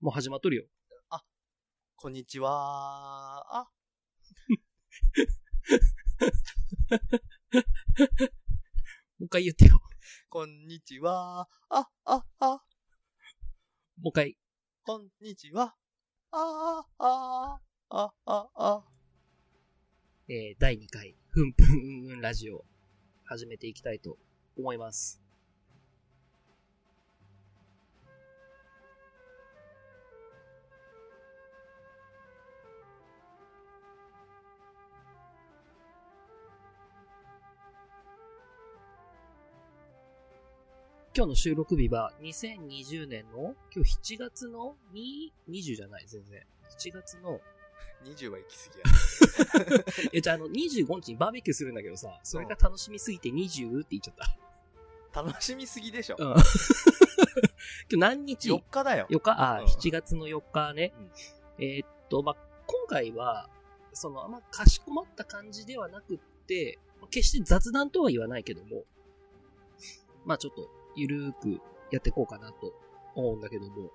もう始まっとるよ。こんにちはあ、もう一回言ってよ。こんにちはあ、あ、あ、もう一回。こんにちはあ、あ、あ、あ、あ、えー、第2回、ふんぷんうんうんラジオ、始めていきたいと思います。今日の収録日は2020年の今日7月の2 20じゃない全然。7月の20は行き過ぎや。え、じゃあ、あの、25日にバーベキューするんだけどさ、それが楽しみすぎて20って言っちゃった。楽しみすぎでしょ。うん。今日何日？4日だよ。?4 日？あ、うん7月の4日ね。えーっと、まあ、今回は、その、あんまかしこまった感じではなくって、まあ決して雑談とは言わないけども、まあちょっと、ゆるーくやっていこうかなと思うんだけども、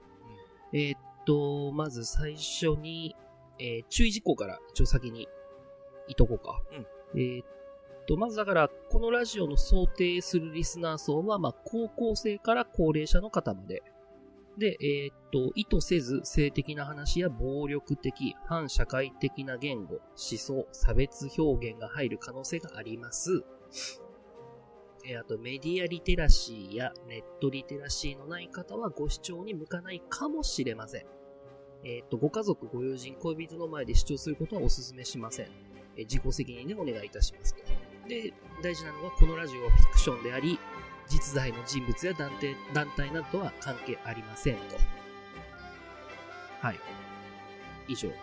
えーっと、まず最初に、えー注意事項から一応先に言っとこうか。えーっと、まずだから、このラジオの想定するリスナー層は、まあ、高校生から高齢者の方まで。で、えーっと、意図せず性的な話や暴力的、反社会的な言語、思想、差別表現が入る可能性があります。えーあと、メディアリテラシーやネットリテラシーのない方はご視聴に向かないかもしれません。えーっと、ご家族、ご友人、恋人の前で視聴することはお勧めしません。えー自己責任でお願いいたしますと。で、大事なのはこのラジオはフィクションであり、実在の人物や団体団体などとは関係ありませんと。はい。以上。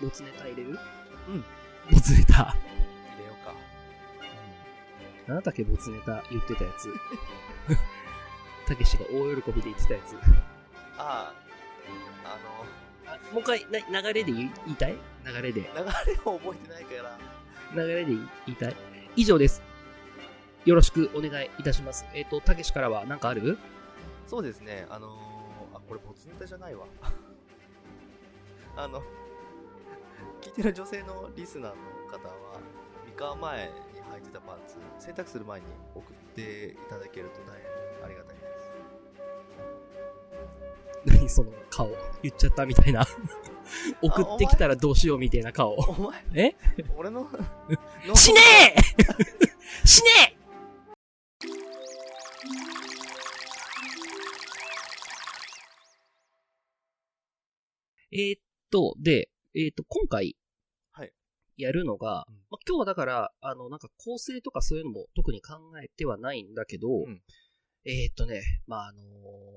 ボツネタ入れる？うん。ボツネタ。入れようか。なんだっけ、ボツネタ言ってたやつ。たけしが大喜びで言ってたやつ。ああ、ああもう一回、な流れで言いたい？流れで。の、流れを覚えてないから、流れで言いたい？以上です。よろしくお願いいたします。えっ、と、たけしからは何かある？そうですね、あのー、あ、これボツネタじゃないわ。あの、聞いてる女性のリスナーの方は、三河前に履いてたパンツ、洗濯する前に送っていただけると大変ありがたいです。何その顔。言っちゃったみたいな。送ってきたらどうしようみたいな顔。お前、え？俺の、死ねえ 死ねええーっと、で、えーっと、今回、はいやるのが、うんまあ、今日はだから、あの、なんか構成とかそういうのも特に考えてはないんだけど、んえーっとね、まあ、あのー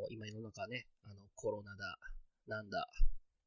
今世の中ね、あの、コロナだ、なんだ、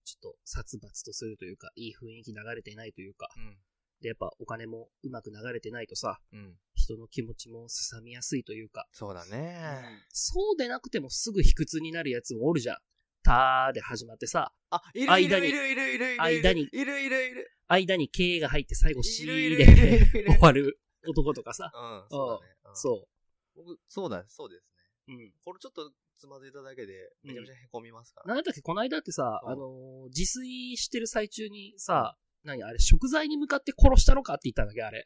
ちょっと殺伐とするというか、いい雰囲気流れてないというか、うん。で、やっぱお金もうまく流れてないとさ、うん。人の気持ちもすさみやすいというか、そうだね。そうでなくてもすぐ卑屈になるやつもおるじゃん。たーで始まってさ、あ、いるい間にるいるいるいるいる。間にいるいるいる。間に K が入って最後 C で終わる男とかさ。うん、そうだね。うんそ僕、そうだ、そうですね。う。うん。これちょっとつまずいただけで、めちゃめちゃ凹みますから。なんだっけ、この間ってさ、うんあのー自炊してる最中にさ、何あれ、食材に向かって殺したのかって言ったんだっけ、あれ。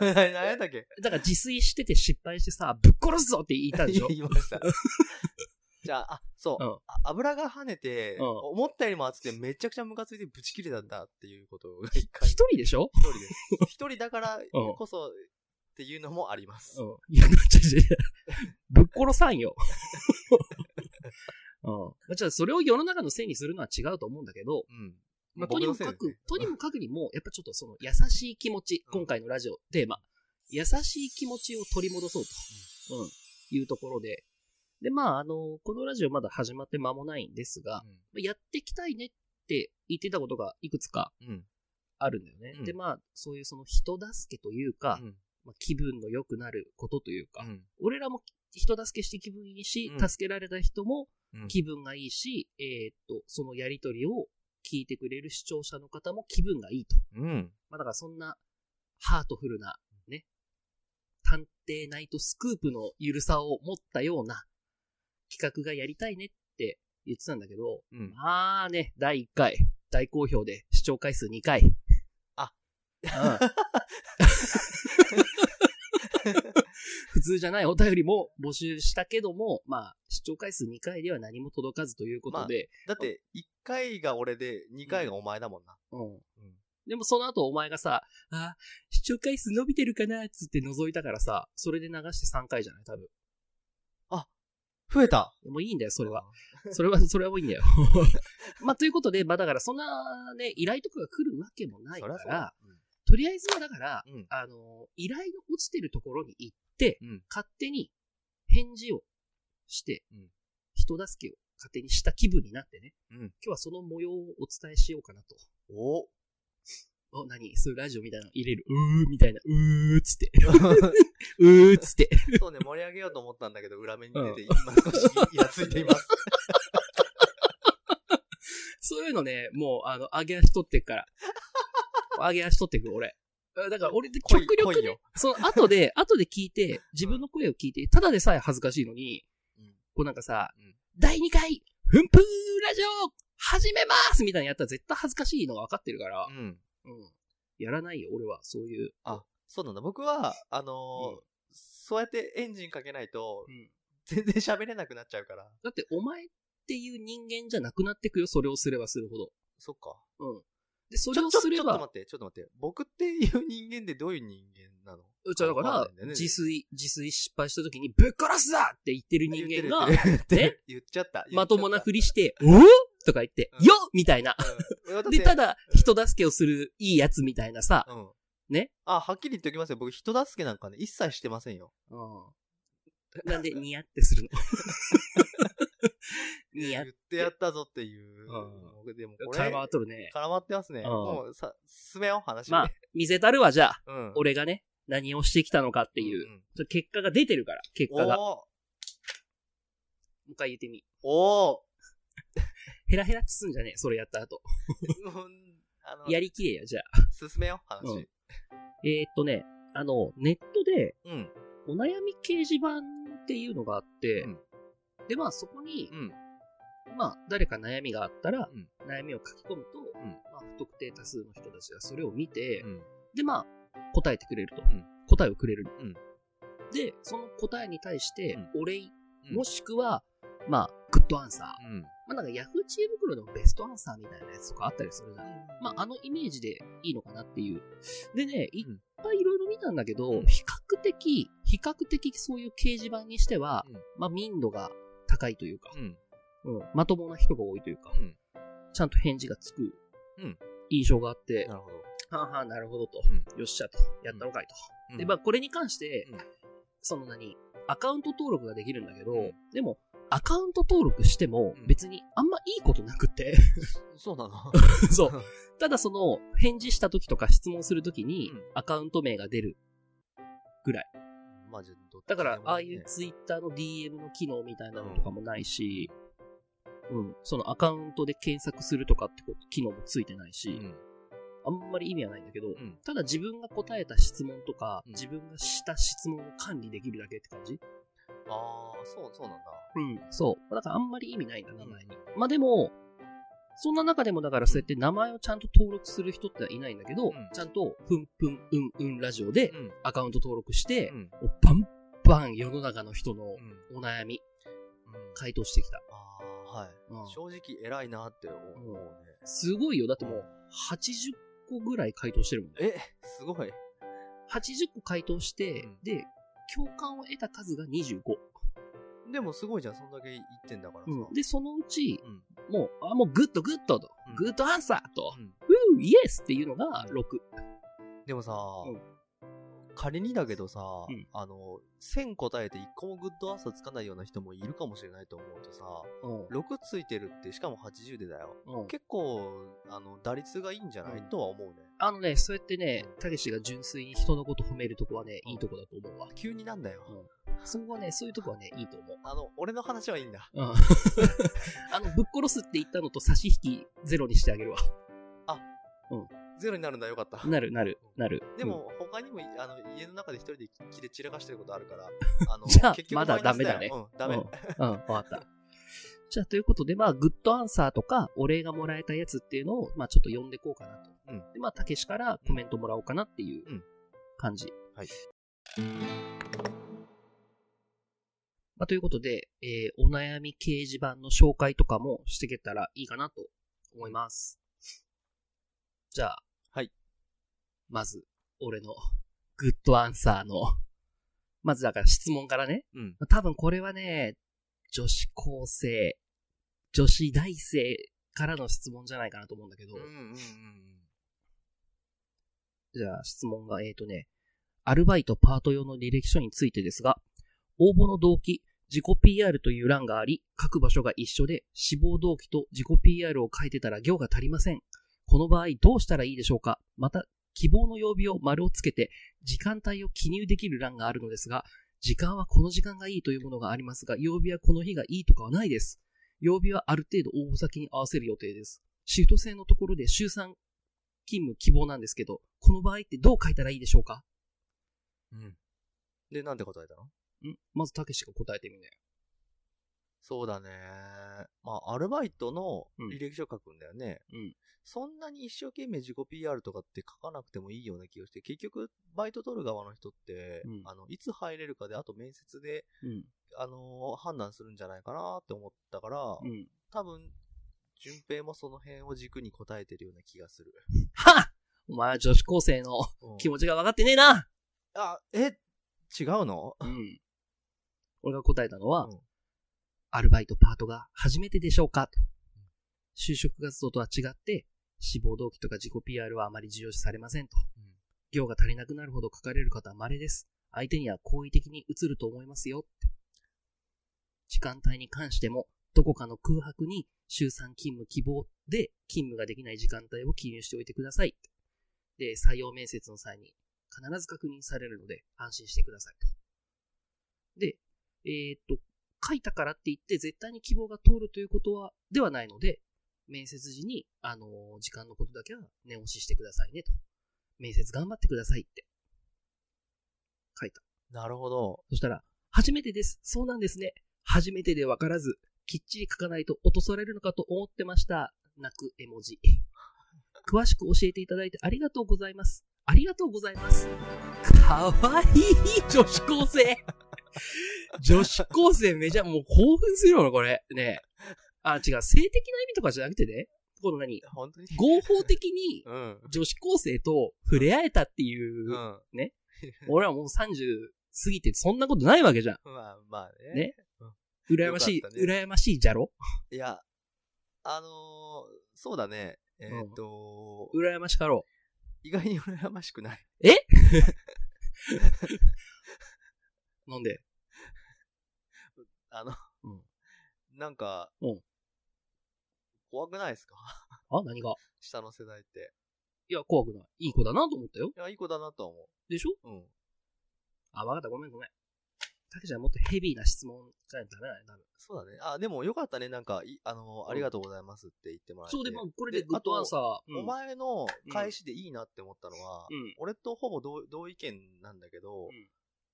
何やったっけ？だから自炊してて失敗してさ、ぶっ殺すぞって言ったんでしょ？言いました。じゃあ、あ、そう。うんあ油が跳ねて、うん思ったよりも熱くてめちゃくちゃムカついてブチ切れたんだっていうことが一回。一人でしょ？一人です。一人だからこそっていうのもあります。うん。いや、ちょちょちょぶっ殺さんよ。うん。まあじゃあ、それを世の中のせいにするのは違うと思うんだけど、うん。まあ、とにもかく、とにもかくにも、やっぱちょっとその優しい気持ち、うん今回のラジオテーマ、優しい気持ちを取り戻そうと、うん、いうところで、で、まあ、あの、このラジオまだ始まって間もないんですが、やっていきたいねって言ってたことがいくつかうん。うん。あるんだよね。うんで、まあ、そういうその人助けというか、うん。まあ、気分の良くなることというか、うん俺らも人助けして気分いいし、うん助けられた人もうん気分がいいし、えーっと、そのやりとりを聞いてくれる視聴者の方も気分がいいと。うん。まあ、だからそんな、ハートフルな、ね、探偵ナイトスクープのゆるさを持ったような、企画がやりたいねって言ってたんだけど、うん。まあね、第1回、大好評で視聴回数2回。あ。うん。普通じゃないお便りも募集したけども、まあ、視聴回数2回では何も届かずということで、だって、1回が俺で、2回がお前だもんな。うん。うん。でもその後お前がさ、あ、視聴回数伸びてるかなっつって覗いたからさ、それで流して3回じゃない多分。増えたもういいんだよ、それは。。それは、それはもういいんだよ。まあ、ということで、まあだからそんなね、依頼とかが来るわけもないかそりゃそうだら、とりあえずはだから、うん。あの、依頼の落ちてるところに行って、うん。勝手に返事をして、うん人助けを勝手にした気分になってね、うん。今日はその模様をお伝えしようかなと。おお、何？そういうラジオみたいなの入れる？うーみたいな。うーっつって。うーっつって。そうね、盛り上げようと思ったんだけど、裏目に出て、今少しイラついています。そういうのね、もう、あの、上げ足取ってっから。上げ足取ってく、俺。だから俺で極力ねその後で、後で聞いて、自分の声を聞いて、ただでさえ恥ずかしいのに、うんこうなんかさ、うん第2回、ふんぷーラジオ始めますみたいなのやったら絶対恥ずかしいのが分かってるから、うん。うん。やらないよ、俺は、そういう。あ、そうなんだ。僕は、あのーうんそうやってエンジンかけないと、うん全然喋れなくなっちゃうから。だって、お前っていう人間じゃなくなってくよ、それをすればするほど。そっか。うん。で、それをすればちょっと待、って、ちょっと待って。僕っていう人間ってどういう人間なの？じゃあだからね自炊、自炊失敗した時に、ぶっ殺すだって言ってる人間が、ね？言っちゃった。まともな振ふりして、おとか言って、うんよっみたいな。りで、た、だ、人助けをするいいやつみたいなさ、うん。ね。あ、はっきり言っておきますよ。僕、人助けなんかね、一切してませんよ。なんで、ニヤってするの？ニヤ言ってやったぞっていう。うん僕でもこれ、絡まっとるね。絡まってますね。うんもう、さ、進めよう、話。まあ、見せたるわ、じゃあ。うん。俺がね、何をしてきたのかっていう。んそれ結果が出てるから、結果が。もう一回言ってみ。おーヘラヘラっつすんじゃねえ、それやった後。うんあの、やりきれや、じゃあ。進めよう、話。うんえーっとね、あの、ネットで、うん。お悩み掲示板っていうのがあって、うんで、まあそこにう、ん。まあ誰か悩みがあったら、うん悩みを書き込むと、んまあ不特定多数の人たちがそれを見て、うん。で、まあ答えてくれると。ん答えをくれる。うんで、その答えに対してうん、お礼、うんもしくは、まあ、グッドアンサー。うん。まあなんかヤフー知恵袋のベストアンサーみたいなやつとかあったりするじゃん。まああのイメージでいいのかなっていう。でね、いっうんぱいいろいろ見たんだけど、うん比較的、比較的そういう掲示板にしては、うんまあ民度が高いというか、うん。うん、まともな人が多いというか、うん。ちゃんと返事がつくうん印象があって、なるほど。はあはあ、なるほどと。うんよっしゃと。やったのかいと。うんで、まあ、これに関して、うんその何、アカウント登録ができるんだけど、うんでも、アカウント登録してもうん、別にあんまいいことなくて、そうなの？そう。ただその、返事した時とか質問する時にうん、アカウント名が出る。まあ、じゃあだからああいうツイッターの DM の機能みたいなのとかもないし、うん、そのアカウントで検索するとかってこと機能もついてないし、うん。あんまり意味はないんだけど、うん。ただ自分が答えた質問とか、うん。自分がした質問を管理できるだけって感じ？ああ、そう、そうなんだ。うん。そう。だからあんまり意味ないんだ、名前に。まあでも、そんな中でもだからそうやって名前をちゃんと登録する人っていないんだけど、んちゃんと、ふんふんうんうんラジオでうん。アカウント登録してう、ん。バンバン世の中の人のうん。お悩み、うん回答してきた。ああ、はい。うん正直偉いなって思うね。すごいよ。だってもう、80個ぐらい回答してるもんね。え、すごい。80個回答して、うんで、共感を得た数が25。でもすごいじゃん、そんだけ言ってんだからさ。うん。で、そのうち、うん。もう、あ、もうグッドグッドと、うんグッドアンサーと、うんうーイエスっていうのが6。でもさ、うん仮にだけどさ、うんあの、1000答えて1個もグッドアンサーつかないような人もいるかもしれないと思うとさ、うん。6ついてるって、しかも80でだよ。うん結構、あの、打率がいいんじゃない、うんとは思うね。あのね、そうやってね、たけしが純粋に人のこと褒めるとこはね、いいとこだと思うわ。急になんだよ。そこはね、そういうとこはね、いいと思う。あの、俺の話はいいんだ。うん。あの、ぶっ殺すって言ったのと差し引きゼロにしてあげるわ。ゼロになるんだよかった。なる、なる、なる。でも、他にも、あの、家の中で一人で切れ散らかしてることあるから、あの、じゃあ結局まだダメだねうん、ダメ。うん、うん、わかった。じゃあ、ということで、まあ、グッドアンサーとか、お礼がもらえたやつっていうのを、まあ、ちょっと読んでいこうかなと。うんで、まあ、たけしからコメントもらおうかなっていううん感じ。はい。まあ、ということで、えー、お悩み掲示板の紹介とかもしていけたらいいかなと思います。じゃあ、はい。まず、俺のグッドアンサーの、まずだから質問からね。うん。多分これはね、女子高生、女子大生からの質問じゃないかなと思うんだけど、うんうんうんうん。じゃあ質問が、えーとね、アルバイトパート用の履歴書についてですが、応募の動機、自己 PR という欄があり、書く場所が一緒で、志望動機と自己 PR を書いてたら行が足りません。この場合どうしたらいいでしょうかまた、希望の曜日を丸をつけて、時間帯を記入できる欄があるのですが、時間はこの時間がいいというものがありますが、曜日はこの日がいいとかはないです。曜日はある程度応募先に合わせる予定です。シフト制のところで週3勤務希望なんですけど、この場合ってどう書いたらいいでしょうか？うん。で、なんて答えたの？んまず、たけしが答えてみね。そうだね。まあ、アルバイトのうん履歴書書くんだよね。うんそんなに一生懸命自己 PR とかって書かなくてもいいような気がして、結局、バイト取る側の人って、うんあの、いつ入れるかで、あと面接で、うん。あのー判断するんじゃないかなって思ったから、うん。多分、順平もその辺を軸に答えてるような気がする。はっお前は女子高生のうん気持ちが分かってねえなあ、え、違うの？うん。俺が答えたのは、うんアルバイトパートが初めてでしょうか？と。就職活動とは違って、志望動機とか自己 PR はあまり重要視されませんと。うん行が足りなくなるほど書かれる方は稀です。相手には好意的に映ると思いますよって。時間帯に関しても、どこかの空白に週3勤務希望で勤務ができない時間帯を記入しておいてください。で、採用面接の際に必ず確認されるので安心してくださいと。で、えーっと、書いたからって言って絶対に希望が通るということは、ではないので、面接時に、あのー時間のことだけは念押ししてくださいねと。面接頑張ってくださいって。書いた。なるほど。そしたら、初めてです。そうなんですね。初めてでわからず、きっちり書かないと落とされるのかと思ってました。泣く絵文字。詳しく教えていただいてありがとうございます。ありがとうございます。かわいい女子高生。女子高生めちゃ、もう興奮するよな、これ。ねえあ、違う、性的な意味とかじゃなくてね。この何？本当に？合法的に うん。女子高生と触れ合えたっていうう、ん。俺はもう30過ぎてそんなことないわけじゃん。まあ、まあね。ねうん羨ましい、羨ましいじゃろ？いや、あのーそうだね。えーっ、と、羨ましかろ意外に羨ましくない。う。なんで？あの、うんなんか、うん怖くないですか？あ何が？下の世代って。いや、怖くない。いい子だなと思ったよ。いや、いい子だなとは思でしょ？う。うん。あ、わかった。ごめんごめん。たけちゃんもっとヘビーな質問じゃダメだね、多分。そうだね。あ、でもよかったね。なんか、いあのーありがとうございますって言ってもらえて。そうで、まあ、これででグッドアンサー。うんお前の返しでいいなって思ったのは、うん。俺とほぼ同同意見なんだけど、うん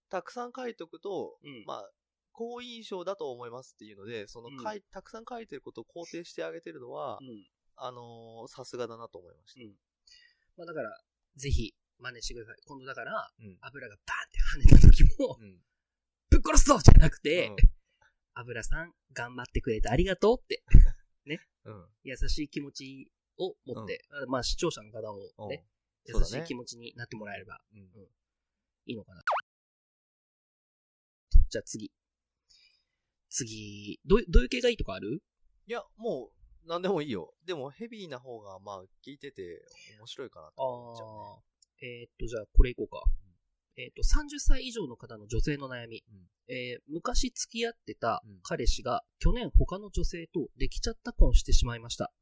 たくさん書いとくと、うん。まあ、好印象だと思いますっていうので、そのうん書い、たくさん書いてることを肯定してあげてるのは、うん。あのーさすがだなと思いました。うん。まあ、だから、ぜひ、真似してください。今度だから、うん。油がバーンって跳ねた時も、うん。ぶっ殺すぞじゃなくて、うん油さん、頑張ってくれてありがとうって、うん。優しい気持ちを持って、あまあ、視聴者の方もうんね、優しい気持ちになってもらえればうん。いいのかな。じゃあ次。次、どうどういう系がいいとかある？いや、もう、なんでもいいよ。でも、ヘビーな方が、まあ、聞いてて面白いかなと思っちゃうね。えーっと、じゃあこれいこうか。えーっと、30歳以上の方の女性の悩み。うんえー昔付き合ってたうん彼氏が去年他の女性とできちゃった婚してしまいました。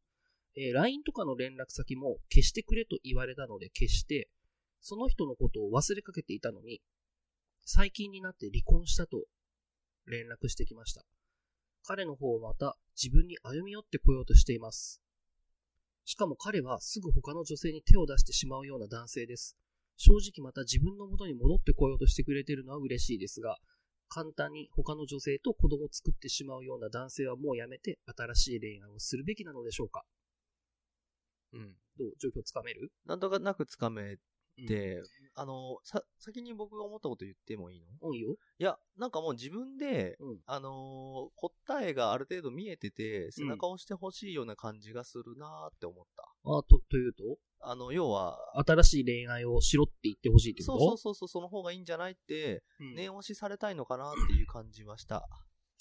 えー LINE とかの連絡先も消してくれと言われたので消して、その人のことを忘れかけていたのに、最近になって離婚したと連絡してきました。彼の方はまた自分に歩み寄ってこようとしています。しかも彼はすぐ他の女性に手を出してしまうような男性です。正直また自分の元に戻ってこようとしてくれてるのは嬉しいですが、簡単に他の女性と子供を作ってしまうような男性はもうやめて新しい恋愛をするべきなのでしょうかうん。どう？状況つかめる？なんとかなくつかめうんて、あの、さ、先に僕が思ったこと言ってもいいの？よ。いや、なんかもう自分で、うん。あのー答えがある程度見えてて、背中を押してほしいような感じがするなーって思った。あと、というと？あの、要は、新しい恋愛をしろって言ってほしいってそうこと？そうそうそう、その方がいいんじゃないって、うん念押しされたいのかなっていう感じはした。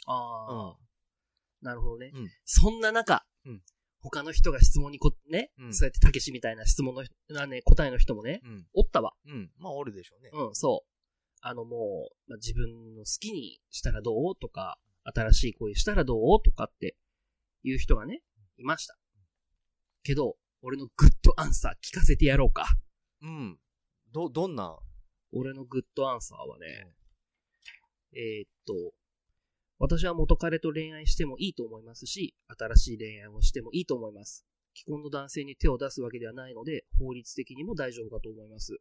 ああ、うん。なるほどね。うんそんな中、うん他の人が質問にこ、ね、うんそうやってたけしみたいな質問の人、なね、答えの人もね、うん。おったわ。うん。まあ、おるでしょうね。うん、そう。あのもう、まあ、自分の好きにしたらどうとか、新しい恋したらどうとかっていう人がね、いました。けど、俺のグッドアンサー聞かせてやろうか。うん。ど、どんな、俺のグッドアンサーはね、えーっと、私は元彼と恋愛してもいいと思いますし、新しい恋愛をしてもいいと思います。既婚の男性に手を出すわけではないので、法律的にも大丈夫かと思います。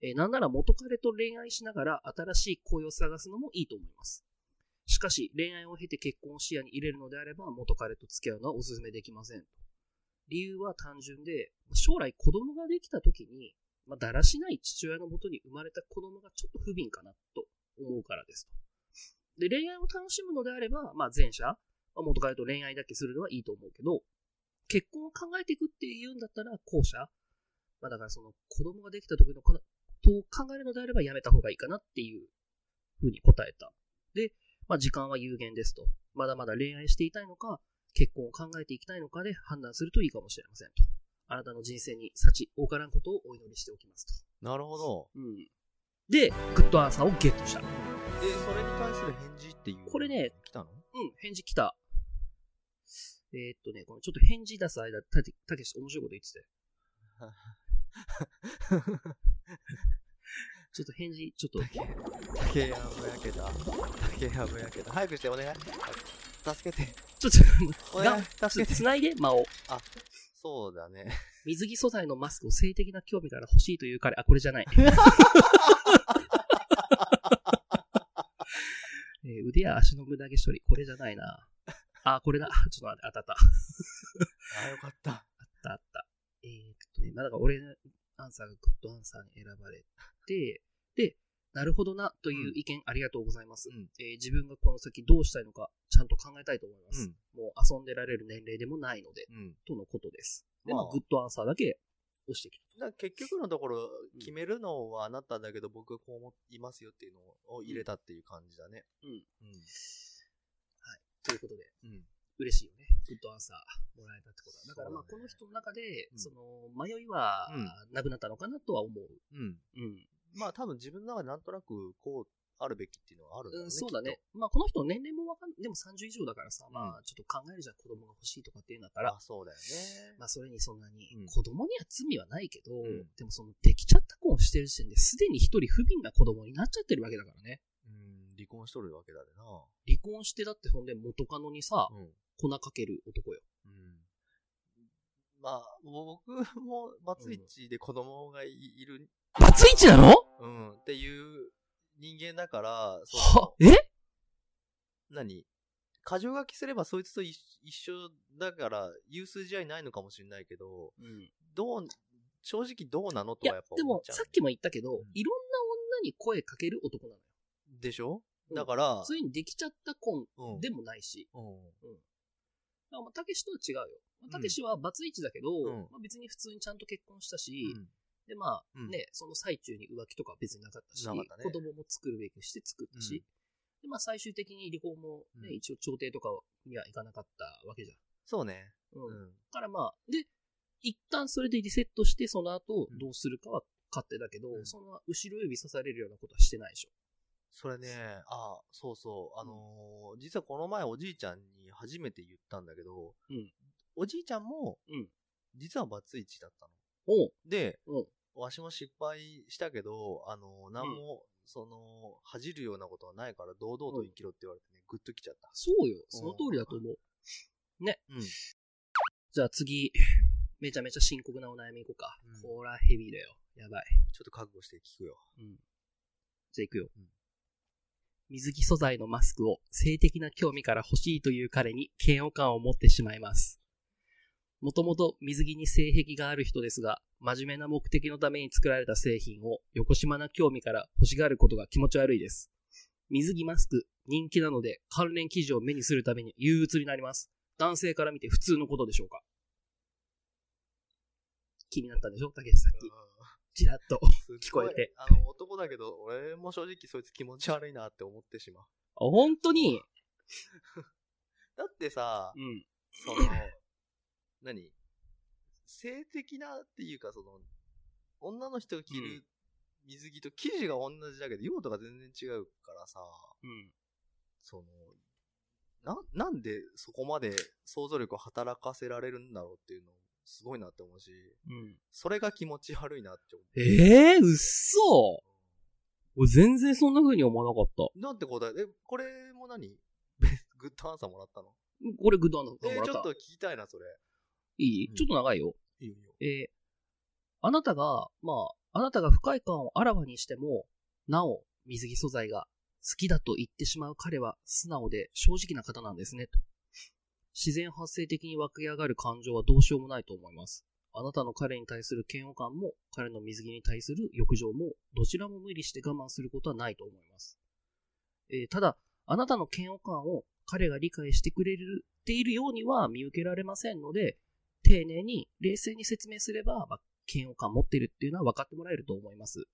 えーなんなら元彼と恋愛しながら新しい恋を探すのもいいと思います。しかし、恋愛を経て結婚を視野に入れるのであれば、元彼と付き合うのはお勧めできません。理由は単純で、将来子供ができた時に、まあ、だらしない父親のもとに生まれた子供がちょっと不憫かなと思うからですと。で、恋愛を楽しむのであれば、まあ前者、まあ、元彼と恋愛だけするのはいいと思うけど、結婚を考えていくっていうんだったら後者、まあだからその子供ができた時のことを考えるのであればやめた方がいいかなっていうふうに答えた。で、まあ時間は有限ですと。まだまだ恋愛していたいのか、結婚を考えていきたいのかで判断するといいかもしれませんと。あなたの人生に幸多からんことをお祈りしておきますと。なるほど。うん。で、グッドアンサーをゲットした。で、それに対する返事っていう。これね、来たの？うん、返事来た。えーっとね、このちょっと返事出す間、たけたけし面白いこと言ってたよ。ちょっと返事、ちょっと、竹やぶ焼けた。竹やぶ焼けた。早くしてお願い。助けて。ちょっと、お願い。助けて。繋いで、間を。そうだね。水着素材のマスクを性的な興味から欲しいという彼、あ、これじゃない。えー腕や足の無駄毛処理、これじゃないな。あ、これだ。ちょっと待って、あったあった。あ、よかった。あったあった。えーっとね、まあだから俺のアンサーがグッドアンサーに選ばれて、で、なるほどなという意見ありがとうございます、うんえー自分がこの先どうしたいのかちゃんと考えたいと思います。うんもう遊んでられる年齢でもないので、うん。とのことです。で、まあ、まあグッドアンサーだけ押してきた。だから結局のところ、決めるのはあなただけど、僕はこう思いますよっていうのを入れたっていう感じだね。うん。うん。ということで、うん。嬉しいよね。グッドアンサーもらえたってことは。だからまあ、そうだねこの人の中で、うんその、迷いはうんなくなったのかなとは思う。うん。うん。まあ多分自分の中でなんとなくこうあるべきっていうのはあるんだろうん、うね。そうだね。まあ、この人の年齢もわかんでも30以上だからさ、まあ、ちょっと考えるじゃん、子供が欲しいとかっていうんだったと。らあ、、そうだよね。まあ、それにそんなにうん、子供には罪はないけど、んでもその、できちゃった婚をしてる時点ですでに一人不憫な子供になっちゃってるわけだからね。うん、離婚しとるわけだでな。離婚してだってそんで元カノにさ、うん。粉かける男よ。うん。まあ、僕もバツイチで子供がいいる、バツイチなの？うん、っていう人間だから、そはの、え？何？過剰書きすればそいつと一一緒だから、有数試合ないのかもしれないけど、うん。どう、正直どうなのとはやっぱ、で思っちゃう。もさっきも言ったけど、うんいろんな女に声かける男なのよ。でしょ？うんだから、そういにできちゃった婚うん。でもないし、うん。だからまあたけしとは違うよ。まあたけしはバツイチだけど、うんまあ、別に普通にちゃんと結婚したし、うんで、まあ、うんね、その最中に浮気とかは別になかったし、たね子供も作るべくして作ったし、で、まあ最終的に離婚もね、うん一応調停とかにはいかなかったわけじそうね。ゃん。うん。うん。だからまあ、で、一旦それでリセットして、その後うんどうするかは勝手だけど、うんその後ろ指さされるようなことはしてないでしょ。それね、あそうそう、あのー実はこの前おじいちゃんに初めて言ったんだけど、うんおじいちゃんも、うん実はバツイチだったの。で、うんわしも失敗したけど、あのー何も、その、恥じるようなことはないから堂々と生きろって言われてね、グッときちゃった。そうよ。その通りだと思う。うん。じゃあ次、めちゃめちゃ深刻なお悩みいこうか。うんこらヘビーだよ。やばい。ちょっと覚悟して聞くよ。うん。じゃあ行くよ。うん水着素材のマスクを性的な興味から欲しいという彼に嫌悪感を持ってしまいます。もともと水着に性癖がある人ですが、真面目な目的のために作られた製品を横島な興味から欲しがることが気持ち悪いです。水着マスク、人気なので関連記事を目にするために憂鬱になります。男性から見て普通のことでしょうか気になったでしょ？竹内さっき。ちらっと。聞こえて。あの、男だけど、俺も正直そいつ気持ち悪いなって思ってしまう。あ、本当に？だってさ、うん。その、何？性的なっていうか、その、女の人が着うる水着と生地が同じだけど、用途が全然違うからさ、うん。その、な、なんでそこまで想像力を働かせられるんだろうっていうの、すごいなって思うし、うん。それが気持ち悪いなって思う。ええー、うっそ俺全然そんな風に思わなかった。なんて答え、え、これも何？ベ グッドアンサーもらったの？これグッドアンダーえもらった。ちょっと聞きたいな、それ。いい、うんちょっと長いよ。いいよ。えーあなたが、まあ、あなたが不快感をあらわにしても、なお、水着素材が好きだと言ってしまう彼は素直で正直な方なんですね、と。自然発生的に湧き上がる感情はどうしようもないと思います。あなたの彼に対する嫌悪感も、彼の水着に対する欲情も、どちらも無理して我慢することはないと思います。えーただ、あなたの嫌悪感を彼が理解してくれているようには見受けられませんので、丁寧に冷静に説明すれば、まあ、嫌悪感持ってるっていうのは分かってもらえると思います。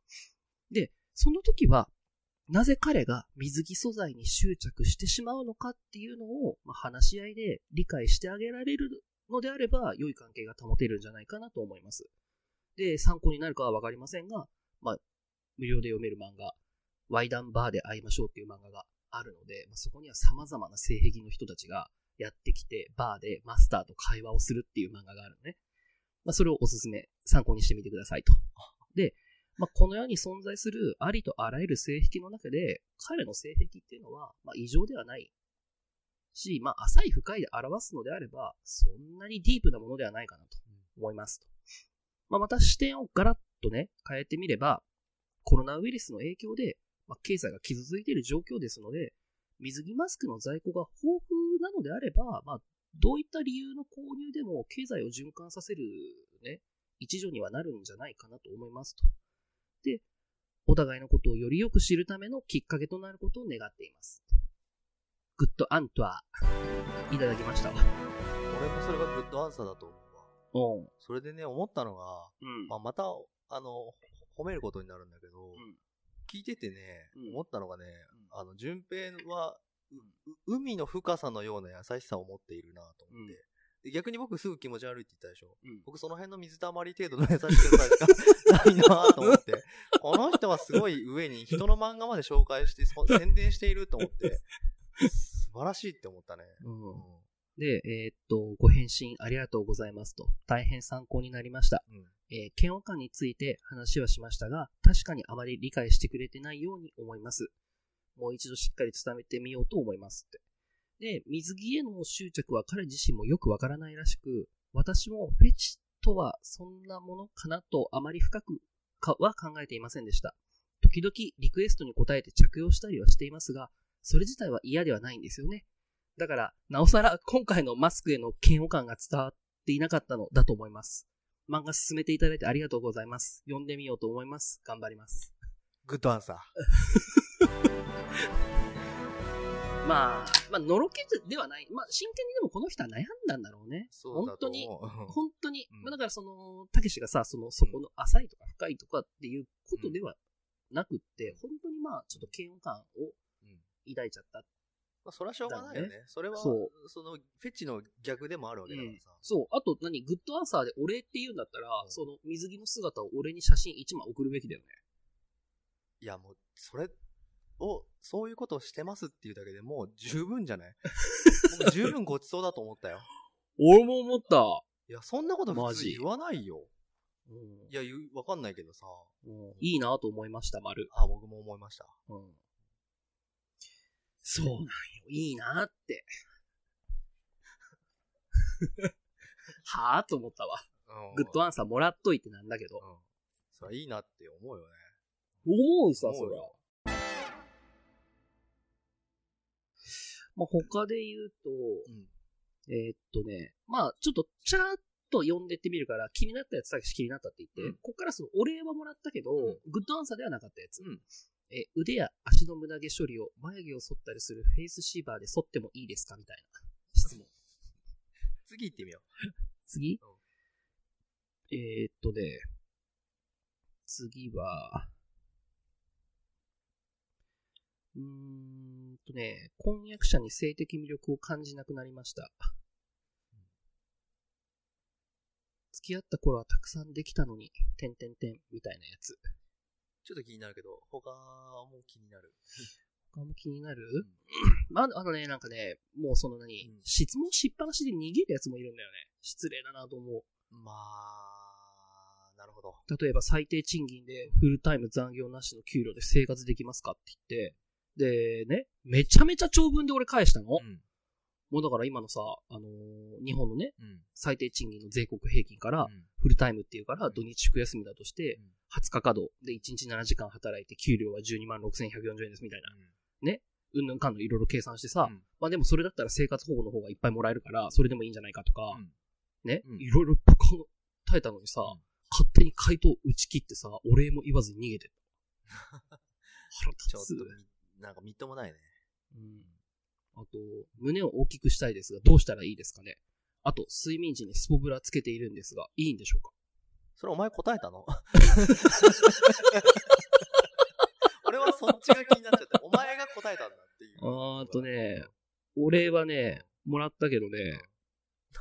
で、その時は、なぜ彼が水着素材に執着してしまうのかっていうのを、まあ、話し合いで理解してあげられるのであれば、良い関係が保てるんじゃないかなと思います。で、参考になるかは分かりませんが、まあ、無料で読める漫画、ワイダンバーで会いましょうっていう漫画があるので、まあ、そこには様々な性癖の人たちがやってきて、バーでマスターと会話をするっていう漫画があるのね。まあ、それをおすすめ、参考にしてみてくださいと。で、まあ、この世に存在するありとあらゆる性癖の中で、彼の性癖っていうのは、まあ、異常ではないし、まあ、浅い深いで表すのであれば、そんなにディープなものではないかなと思いますと。まあ、また視点をガラッとね、変えてみれば、コロナウイルスの影響で、まあ、経済が傷ついている状況ですので、水着マスクの在庫が豊富なのであれば、まあ、どういった理由の購入でも経済を循環させるね、一助にはなるんじゃないかなと思いますと。で、お互いのことをよりよく知るためのきっかけとなることを願っています。グッドアントワー、いただきましたわ。俺もそれがグッドアンサーだと思うわ。うん。それでね、思ったのが、うん。まあ、また、あの、褒めることになるんだけど、ん聞いててね、うん思ったのがね、うんあの、順平は、海の深さのような優しさを持っているなと思って、で逆に僕すぐ気持ち悪いって言ったでしょ。うん。僕その辺の水たまり程度の優しさしか ないなと思って、この人はすごい上に人の漫画まで紹介して、そ宣伝していると思って、素晴らしいって思ったね。うんうんで、えーっと、ご返信ありがとうございますと。大変参考になりました。うんえー嫌悪感について話はしましたが、確かにあまり理解してくれてないように思います。もう一度しっかり伝めてみようと思いますって。で、水着への執着は彼自身もよくわからないらしく、私もフェチとはそんなものかなとあまり深くかは考えていませんでした。時々リクエストに応えて着用したりはしていますが、それ自体は嫌ではないんですよね。だから、なおさら今回のマスクへの嫌悪感が伝わっていなかったのだと思います。漫画進めていただいてありがとうございます。読んでみようと思います。頑張ります。グッドアンサー。まあ、まあ、のろけではない。まあ、真剣にでもこの人は悩んだんだろうね。そう本当に。本当に。うんまあ、だからその、たけしがさ、その、そこの浅いとか深いとかっていうことではなくって、本当にまあ、ちょっと嫌悪感をうん抱いちゃった。まあ、それはしょうがないよね。だそれは、そその、フェチの逆でもあるわけだからさ。そう。あと何、グッドアンサーでお礼って言うんだったら、うんその水着の姿を俺に写真1枚送るべきだよね。いや、もう、それを、そういうことをしてますっていうだけでもう 十分じゃない？僕 十分ごちそうだと思ったよ。俺も思った。いや、そんなこと普マジ通言わないよ。うんいや、言う、わかんないけどさ。うんいいなと思いました、丸。あ、僕も思いました。うん。そうなんよ。いいなって。はぁと思ったわ。うん。グッドアンサーもらっといてなんだけど。うん。それはいいなって思うよね。思うさ、そりゃ。まあ、他で言うと、うん。えーっとね、まあ、ちょっと、ちゃーっと読んでってみるから、気になったやつさっき気になったって言って、うん。こっからそのお礼はもらったけど、ん。グッドアンサーではなかったやつ。うん。えー腕や足の胸毛処理を眉毛を剃ったりするフェイスシーバーで剃ってもいいですかみたいな。質問。次行ってみよ次、えーっとね、次は、うーんとね、婚約者に性的魅力を感じなくなりました。付き合った頃はたくさんできたのに、てんてんてんみたいなやつ。う。ちょっと気になるけど、他も気になる？他も気になる、まあ、あのね、なんかね、もうその何、うん質問しっぱなしで逃げるやつもいるんだよね。失礼だなと思う。まあ、なるほど。例えば最低賃金でフルタイム残業なしの給料で生活できますかって言って、で、ね、めちゃめちゃ長文で俺返したの？うん。もうだから今のさ、あのー日本のね、うん。最低賃金の全国平均からうんフルタイムっていうから土日祝休みだとしてうん、20日稼働で1日7時間働いて給料は12万6140円ですみたいな。うんぬんかんぬんいろいろ計算してさ、うんまあでもそれだったら生活保護の方がいっぱいもらえるから、それでもいいんじゃないかとか、うんねう、んいろいろ耐えたのにさ、うん勝手に回答打ち切ってさ、お礼も言わずに逃げてった。腹ちょっとなんかみっともないね。うん。あと、胸を大きくしたいですが、どうしたらいいですかねあと、睡眠時にスポブラつけているんですが、いいんでしょうかそれお前答えたの？俺はそっちが気になっちゃって、お前が答えたんだっていう。あーとね、お礼はね、もらったけどね、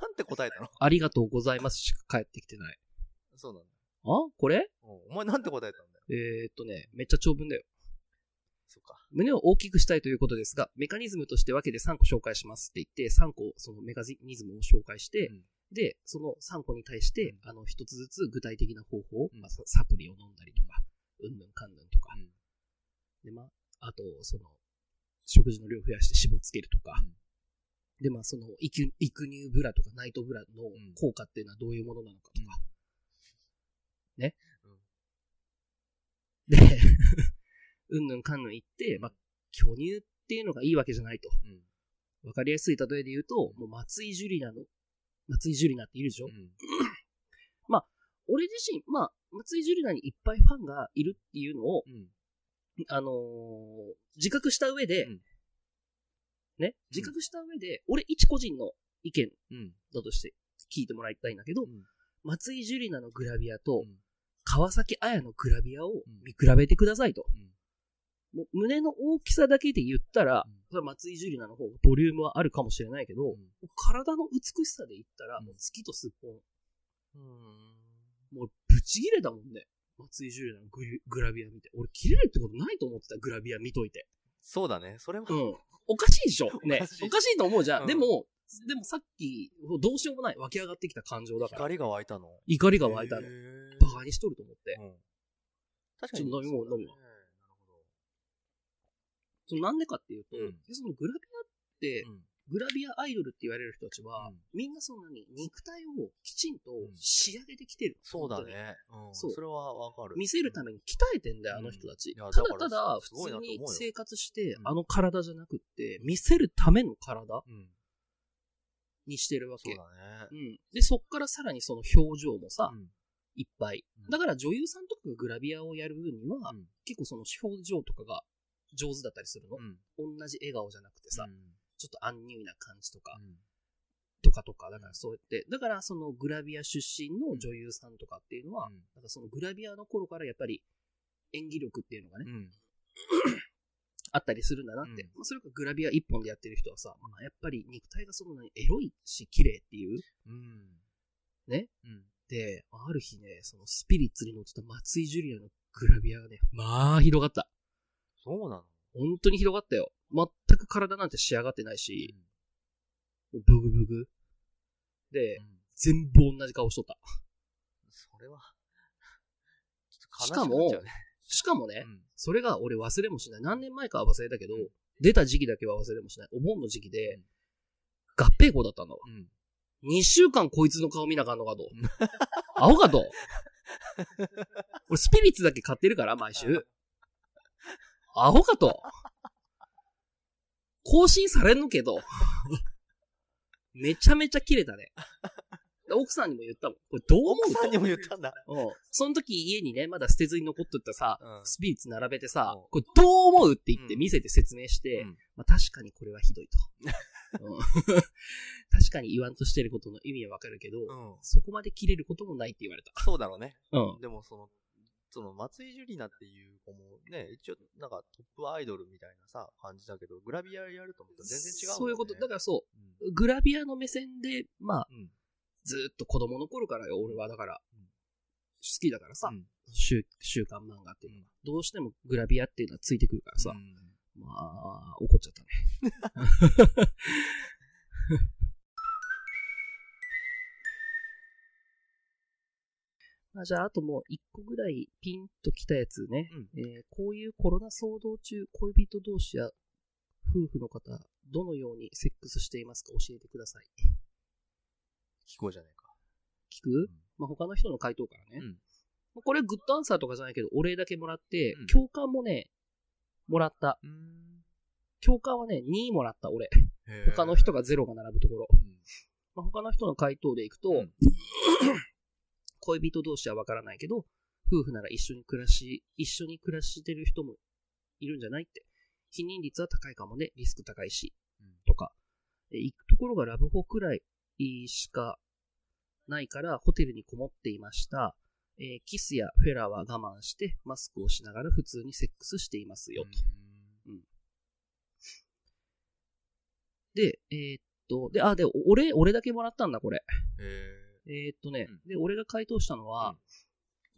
なんて答えたの？ありがとうございますしか返ってきてない。そうなんだ。あ？これ？うんお前なんて答えたんだよ？えー、っとね、めっちゃ長文だよ。そっか。胸を大きくしたいということですが、メカニズムとして分けて3個紹介しますって言って、3個そのメカニズムを紹介して、うん。で、その3個に対して、うん。あの、一つずつ具体的な方法、うん。まあ、ササプリを飲んだりとか、うんぬんかんぬんとか、うん。で、まあ、あと、その、食事の量を増やして脂肪つけるとか、で、まあ、その育、育乳ブラとかナイトブラのん効果っていうのはどういうものなのかとか、ね。で、うんぬんかんぬん言って、まあ、巨乳っていうのがいいわけじゃないと。うん。うん。わかりやすい例えで言うと、もう松井樹里奈の、松井樹里奈っているでしょ、うん。俺自身、まあ、松井樹里奈にいっぱいファンがいるっていうのを、うん。あのー自覚した上で、うんね、自覚した上で、俺一個人の意見うん。だとして聞いてもらいたいんだけど、うん松井樹里奈のグラビアと、うん川崎綾のグラビアをん見比べてくださいと。うん胸の大きさだけで言ったら、うん松井樹里奈の方がボリュームはあるかもしれないけど、うん体の美しさで言ったら、うんもう月とすっぽん。うん。もうブチギレだもんね。松井樹里奈のグラビア見て。俺切れるってことないと思ってた、グラビア見といて。そうだね。それは、うん。おかしいでしょ？ねおかしいと思うじゃん。うんでも、でもさっき、どうしようもない湧き上がってきた感情だから。光が湧いたの。怒りが湧いたのバカにしとると思って。うん。確かに。ちょっと飲み物飲そのなんでかっていうと、うんそのグラビアって。グラビアアイドルって言われる人たちは、うんみんなそんなに肉体をきちんとん仕上げてきてる。そうだ本当に。ね。うん。そうそれはわかる。見せるために鍛えてんだよ、あの人たち。ただただ、普通に生活して、うんあの体じゃなくって、見せるための体うん。にしてるわけ。そうだねう。ん。で、そっからさらにその表情もさ、うんいっぱいうん。だから女優さんとかがグラビアをやる分には、うん結構その表情とかが上手だったりするの？うん。同じ笑顔じゃなくてさ、うんちょっとアンニュイな感じとか、うんとかとか、だからそうやって、だからそのグラビア出身の女優さんとかっていうのは、うんなんかそのグラビアの頃からやっぱり演技力っていうのがね、うん。あったりするんだなって。うんまあ、それかグラビア一本でやってる人はさ、まあ、やっぱり肉体がそんなにエロいし綺麗っていう。うん。ね？うん。で、ある日ね、そのスピリッツに乗ってた松井ジュリアのグラビアがね、まあ広がった。そうなの？本当に広がったよ。全く体なんて仕上がってないし、ブグブグ。で、うん全部同じ顔しとった。それは、しかもしかもね、うんそれが俺忘れもしない。何年前かは忘れたけど、うん出た時期だけは忘れもしない。お盆の時期で、うん合併校だったんだわ。うん。2週間こいつの顔見なあかんのかと。アホかと。俺スピリッツだけ買ってるから、毎週。アホかと。更新されんのけど。めちゃめちゃ切れたね。奥さんにも言ったもん。これどう思う奥さんにも言ったんだ。うん。その時家にね、まだ捨てずに残っとったさ、うんスピリッツ並べてさうん、これどう思うって言ってうん見せて説明して、うんまあ確かにこれはひどいと。うん 確かに言わんとしてることの意味はわかるけど、うん。そこまで切れることもないって言われた。そうだろうね。うん。でもその、その松井樹里奈っていう子もね、一応なんかトップアイドルみたいなさ、感じだけど、グラビアやると思ったら全然違うね。そういうこと。だからそうんう、グラビアの目線で、まあ、うん。ずーっと子供の頃からよ、俺はだから、うん好きだからさ、うん週、週刊漫画っていうのは、どうしてもグラビアっていうのはついてくるからさ、うんまあ、怒っちゃったね。あ、じゃあ、あともう一個ぐらいピンときたやつね。えーこういうコロナ騒動中、恋人同士や夫婦の方、どのようにセックスしていますか教えてください。聞こうじゃねえか。聞く、まあ、他の人の回答からね。うんまあこれグッドアンサーとかじゃないけど、お礼だけもらって、うん共感もね、もらった。うん。共感はね、2もらった、俺。他の人がゼロが並ぶところ。うんまあ、他の人の回答でいくと、うん 恋人同士はわからないけど、夫婦なら一緒に暮らし、一緒に暮らしてる人もいるんじゃないって。否認率は高いかもね、リスク高いし、うんとか。え行くところがラブホくらいしかないから、ホテルにこもっていました。えーキスやフェラーは我慢して、マスクをしながら普通にセックスしていますよ、と。で、えーっと、で、あ、で、俺、俺だけもらったんだ、これ。へえーっとね、うんで、俺が回答したのは、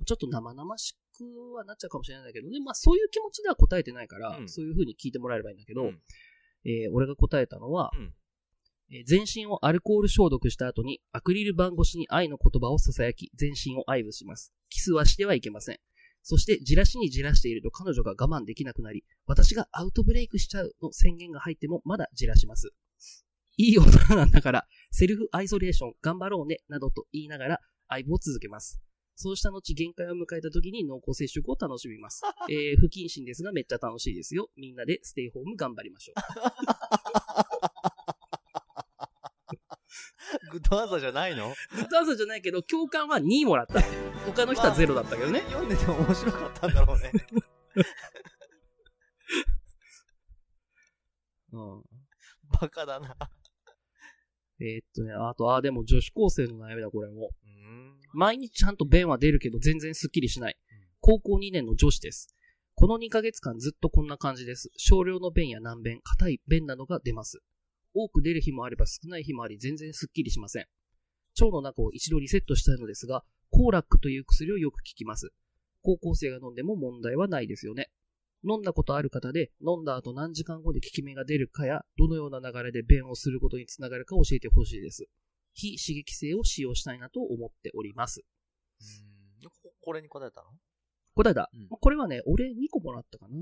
ちょっと生々しくはなっちゃうかもしれないんだけど、ね、まあそういう気持ちでは答えてないから、うんそういう風に聞いてもらえればいいんだけど、うんえー俺が答えたのは、うんえー全身をアルコール消毒した後に、アクリル板越しに愛の言葉を囁き、全身を愛撫します。キスはしてはいけません。そして、じらしにじらしていると彼女が我慢できなくなり、私がアウトブレイクしちゃうの宣言が入ってもまだじらします。いい大人なんだから、セルフアイソレーション頑張ろうね、などと言いながら愛撫を続けます。そうした後、限界を迎えた時に濃厚接触を楽しみます。えー、不謹慎ですがめっちゃ楽しいですよ。みんなでステイホーム頑張りましょグッドアンサーじゃないの？う。グッドアンサーじゃないけど、共感は2もらった。他の人は0だったけどね。読んでて面白かったんだろうね。うん。バカだな。えーっとね、あと、あ、でも女子高生の悩みだ、これも。うん。毎日ちゃんと便は出るけど全然スッキリしないうん。高校2年の女子です。この2ヶ月間ずっとこんな感じです。少量の便や難便、硬い便などが出ます。多く出る日もあれば少ない日もあり全然スッキリしません。腸の中を一度リセットしたいのですが、コーラックという薬をよく効きます。高校生が飲んでも問題はないですよね。飲んだことある方で、飲んだ後何時間後で効き目が出るかや、どのような流れで便をすることにつながるか教えてほしいです。非刺激性を使用したいなと思っております。うんここれに答えたの？答えた？うんこれはね、俺2個もらったかな。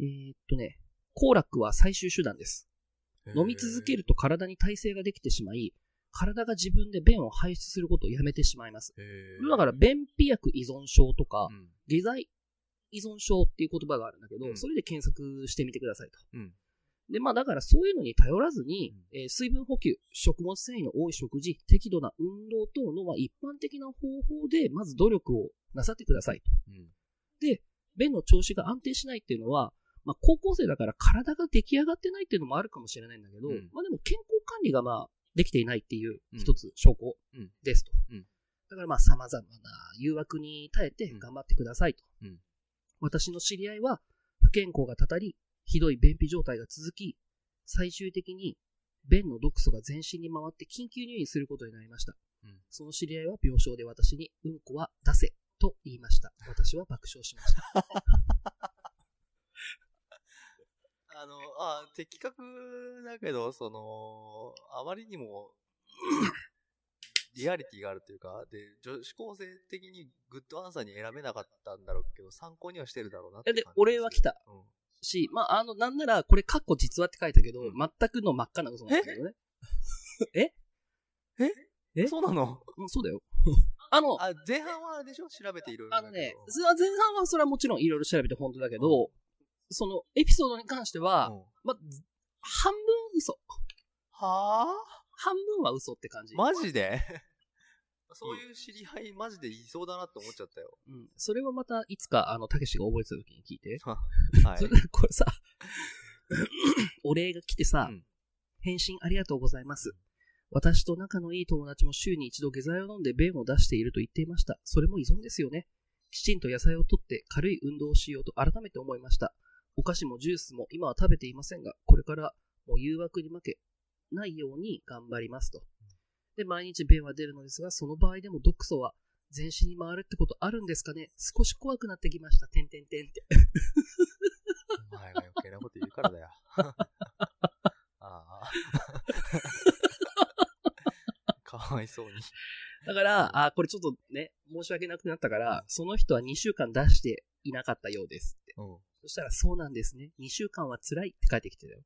えー、っとね、コーラックは最終手段です。飲み続けると体に耐性ができてしまい、体が自分で便を排出することをやめてしまいます。だから、便秘薬依存症とかう、ん下剤依存症っていう言葉があるんだけど、うん。それで検索してみてくださいと。うん。で、まあだからそういうのに頼らずに、うん。えー水分補給、食物繊維の多い食事、適度な運動等のまあ一般的な方法で、まず努力をなさってくださいと。うん。便の調子が安定しないっていうのは、まあ高校生だから体が出来上がってないっていうのもあるかもしれないんだけど、うん。まあでも健康管理がまあできていないっていううん。一つ証拠うん。ですと。うん。だからまあ様々な誘惑に耐えて頑張ってくださいと。うん私の知り合いは不健康がたたり、ひどい便秘状態が続き、最終的に便の毒素が全身に回って緊急入院することになりました。うんその知り合いは病床で私に、うんこは出せと言いました。私は爆笑しました。あの、あ、的確だけど、その、あまりにも、リアリティがあるというか、で、女子高生的にグッドアンサーに選べなかったんだろうけど、参考にはしてるだろうなってで感じお礼は来た。うん。し、まあ、あの、なんなら、これ、カッコ実話って書いたけど、うん。全くの真っ赤な嘘なんだけどね。え？え？そうなの？うん、そうだよ。あの、あ、前半はあれでしょ？調べていろいろ。あのね、それは前半はそれはもちろんいろいろ調べて本当だけど、そのエピソードに関しては、うん。ま、ず半分嘘。は半分は嘘って感じ。ぁマジで？そういう知り合いマジでいそうだなって思っちゃったよ。うん。それはまたいつか、あの、たけしが覚えてた時に聞いて。はいそれ。でこれさ、お礼が来てさ、うん返信ありがとうございます。私と仲のいい友達も週に一度下剤を飲んで便を出していると言っていました。それも依存ですよね。きちんと野菜をとって軽い運動をしようと改めて思いました。お菓子もジュースも今は食べていませんが、これからもう誘惑に負けないように頑張りますと。で、毎日便は出るのですが、その場合でも毒素は全身に回るってことあるんですかね？少し怖くなってきました。てんてんてんって。お前が余計なこと言うからだよ。ああ。かわいそうに。だから、あ、これちょっとね、申し訳なくなったから、その人は2週間出していなかったようですって。うん。そしたら、そうなんですね。2週間は辛いって帰ってきてたよ。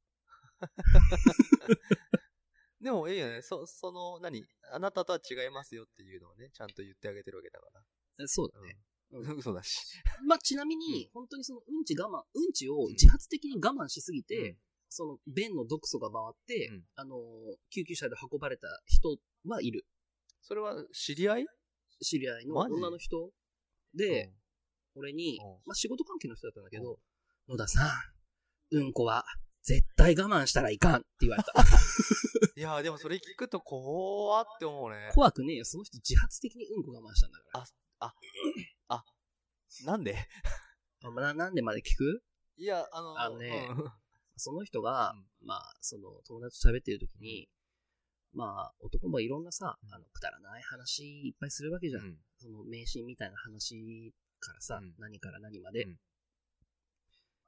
でもいいよね。そ、その、何？あなたとは違いますよっていうのをね、ちゃんと言ってあげてるわけだかえそうだね。ら。うん。嘘だし。まあ、ちなみに、本当にそのうんち我慢、うんちを自発的に我慢しすぎて、うんその便の毒素が回って、うんあのー、救急車で運ばれた人はいる。それは知り合い？知り合いの女の人で、うん俺にうん、まあ、仕事関係の人だったんだけど、野田さん、うんこは絶対我慢したらいかんって言われた。いやーでもそれ聞くと怖って思うね。怖くねえよ。その人自発的にうんこ我慢したんだから。なんで？あまあななんでまで聞く？いや、あの、あのねうんその人が、うまあ、その友達と喋ってる時に、まあ、男もいろんなさ、うんあの、くだらない話いっぱいするわけじゃん。うんその迷信みたいな話からさ、うん何から何まで。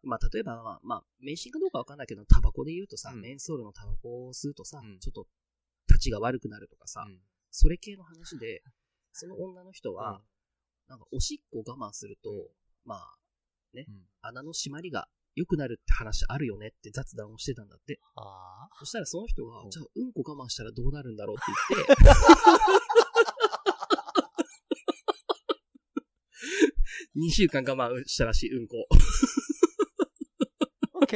うんまあ、例えば、まあ、まあ、迷信かどうかわかんないけど、タバコで言うとさ、うん。メンソールのタバコを吸うとさ、うん。ちょっと、立ちが悪くなるとかさ、うん。それ系の話で、その女の人は、うん。なんか、おしっこを我慢すると、まあ、うん。穴の締まりが良くなるって話あるよねって雑談をしてたんだって。あそしたらその人がう、ん。じゃあ、うんこ我慢したらどうなるんだろうって言って、2週間我慢したらしい、うんこ。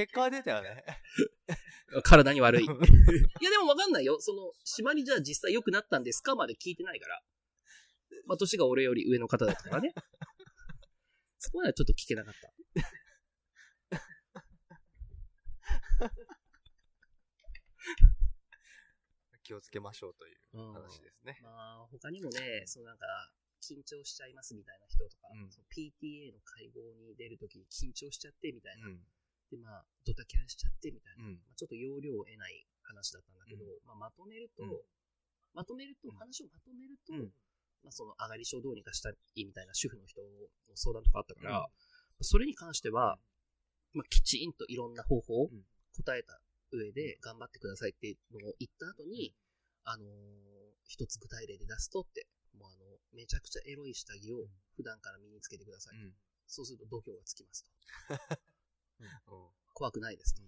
あ。結果は出たよね。体に悪い。いや、でもわかんないよ。その、締まりじゃあ実際良くなったんですかまで聞いてないから。まあ、年が俺より上の方だったからね。そこまではちょっと聞けなかった。気をつけましょうといううん話ですね。まあ、他にもね、そうなんか、緊張しちゃいますみたいな人とか、うん PTA の会合に出るときに緊張しちゃってみたいな。うん。で、まあ、ドタキャンしちゃってみたいな。うん。まあ、ちょっと要領を得ない話だったんだけど、うんまあ、まとめると、うんまとめると、うん話をまとめると、うんまあ、その上がり症どうにかしたいみたいな主婦の人の相談とかあったから、それに関しては、まあ、きちんといろんな方法をうん答えた上で頑張ってくださいっていうのを言った後に、あのー一つ具体例で出すとって、もうあの、めちゃくちゃエロい下着を普段から身につけてください。うん。そうすると度胸がつきますと。うん。怖くないですと。